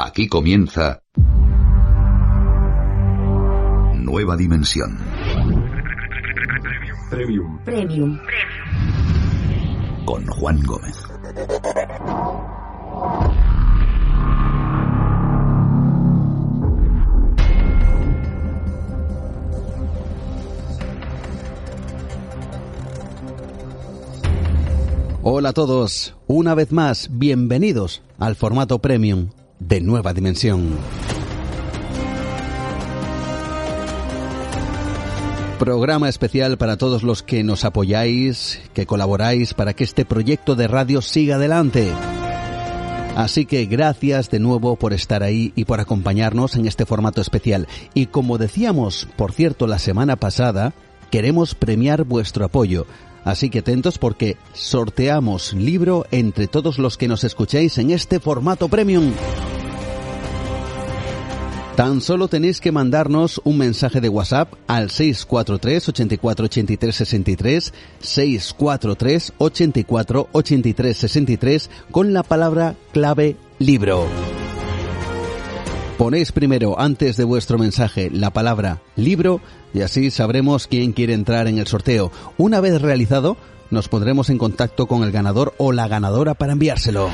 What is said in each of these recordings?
Aquí comienza Nueva Dimensión. Premium. Premium. Con Juan Gómez. Hola a todos, una vez más, bienvenidos al formato premium de Nueva Dimensión. Programa especial para todos los que nos apoyáis, que colaboráis para que este proyecto de radio siga adelante. Así que gracias de nuevo por estar ahí y por acompañarnos en este formato especial. Y como decíamos, por cierto, la semana pasada, queremos premiar vuestro apoyo. Así que atentos porque sorteamos libro entre todos los que nos escuchéis en este formato premium. Tan solo tenéis que mandarnos un mensaje de WhatsApp al 643 84 83 63 643 84 83 63 con la palabra clave libro. Ponéis primero antes de vuestro mensaje la palabra libro y así sabremos quién quiere entrar en el sorteo. Una vez realizado, nos pondremos en contacto con el ganador o la ganadora para enviárselo.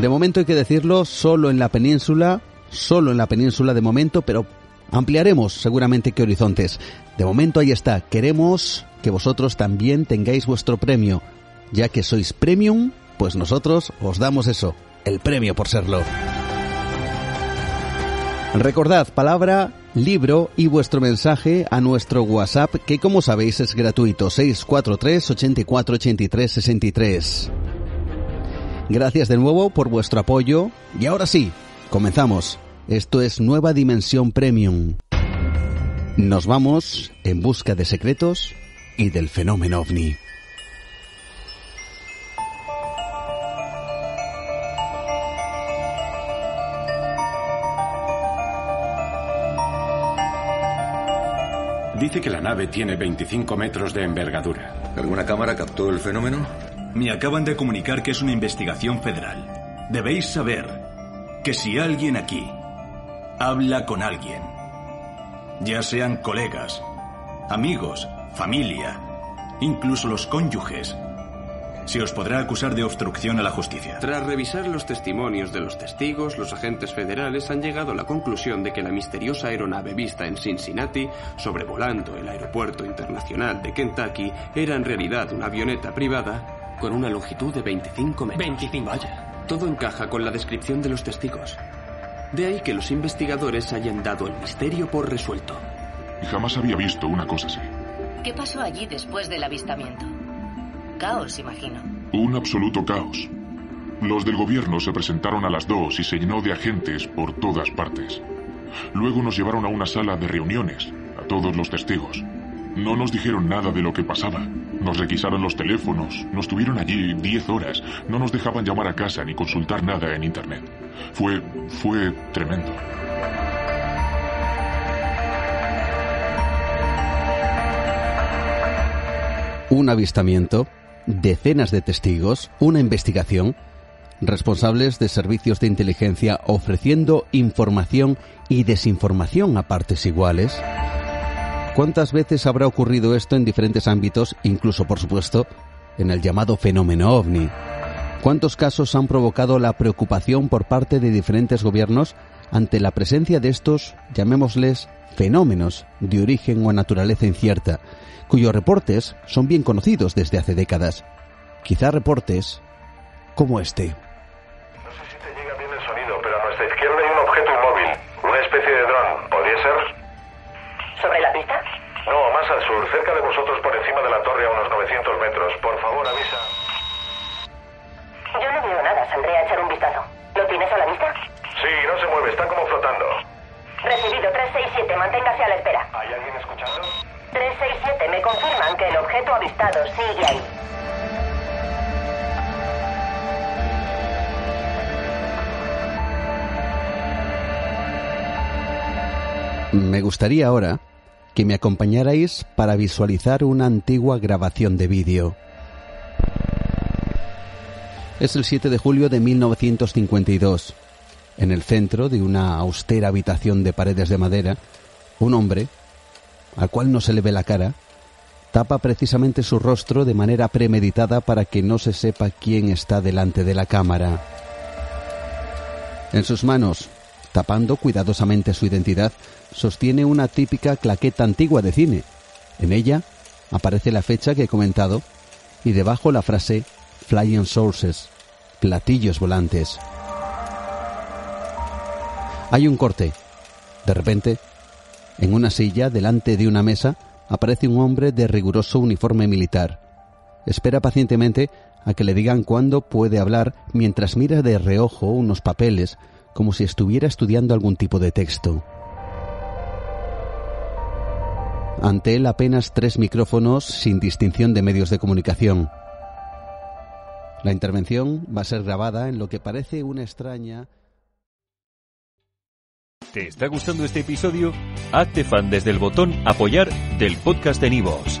De momento hay que decirlo, solo en la península, solo en la península de momento, pero ampliaremos seguramente qué horizontes. De momento ahí está, queremos que vosotros también tengáis vuestro premio. Ya que sois premium, pues nosotros os damos eso, el premio por serlo. Recordad, palabra, libro y vuestro mensaje a nuestro WhatsApp que como sabéis es gratuito 643 84 83 63. Gracias de nuevo por vuestro apoyo y ahora sí, comenzamos. Esto es Nueva Dimensión Premium. Nos vamos en busca de secretos y del fenómeno ovni. Dice que la nave tiene 25 metros de envergadura. ¿Alguna cámara captó el fenómeno? Me acaban de comunicar que es una investigación federal. Debéis saber que si alguien aquí habla con alguien, ya sean colegas, amigos, familia, incluso los cónyuges, se os podrá acusar de obstrucción a la justicia. Tras revisar los testimonios de los testigos, los agentes federales han llegado a la conclusión de que la misteriosa aeronave vista en Cincinnati, sobrevolando el aeropuerto internacional de Kentucky, era en realidad una avioneta privada con una longitud de 25 metros. 25. Vaya. Todo encaja con la descripción de los testigos. De ahí que los investigadores hayan dado el misterio por resuelto. Jamás había visto una cosa así. ¿Qué pasó allí después del avistamiento? Caos, imagino. Un absoluto caos. Los del gobierno se presentaron a las dos y se llenó de agentes por todas partes. Luego nos llevaron a una sala de reuniones, a todos los testigos. No nos dijeron nada de lo que pasaba. Nos requisaron los teléfonos, nos tuvieron allí 10 horas, no nos dejaban llamar a casa ni consultar nada en Internet. Fue, fue tremendo. Un avistamiento, decenas de testigos, una investigación, responsables de servicios de inteligencia ofreciendo información y desinformación a partes iguales. ¿Cuántas veces habrá ocurrido esto en diferentes ámbitos, incluso por supuesto en el llamado fenómeno ovni? ¿Cuántos casos han provocado la preocupación por parte de diferentes gobiernos ante la presencia de estos, llamémosles, fenómenos de origen o naturaleza incierta, cuyos reportes son bien conocidos desde hace décadas? Quizá reportes como este. No sé si te llega bien el sonido, pero a nuestra izquierda hay un objeto inmóvil, una especie de dron. ¿Podría ser? Más al sur, cerca de vosotros por encima de la torre a unos 900 metros. Por favor, avisa. Yo no veo nada. Saldré a echar un vistazo. ¿Lo tienes a la vista? Sí, no se mueve, está como flotando. Recibido 367. Manténgase a la espera. ¿Hay alguien escuchando? 367. Me confirman que el objeto avistado sigue ahí. Me gustaría ahora que me acompañarais para visualizar una antigua grabación de vídeo. Es el 7 de julio de 1952. En el centro de una austera habitación de paredes de madera, un hombre, al cual no se le ve la cara, tapa precisamente su rostro de manera premeditada para que no se sepa quién está delante de la cámara. En sus manos, tapando cuidadosamente su identidad, sostiene una típica claqueta antigua de cine. En ella aparece la fecha que he comentado y debajo la frase Flying Sources, platillos volantes. Hay un corte. De repente, en una silla delante de una mesa aparece un hombre de riguroso uniforme militar. Espera pacientemente a que le digan cuándo puede hablar mientras mira de reojo unos papeles como si estuviera estudiando algún tipo de texto. Ante él apenas tres micrófonos sin distinción de medios de comunicación. La intervención va a ser grabada en lo que parece una extraña... ¿Te está gustando este episodio? Hazte fan desde el botón apoyar del podcast de Nivos.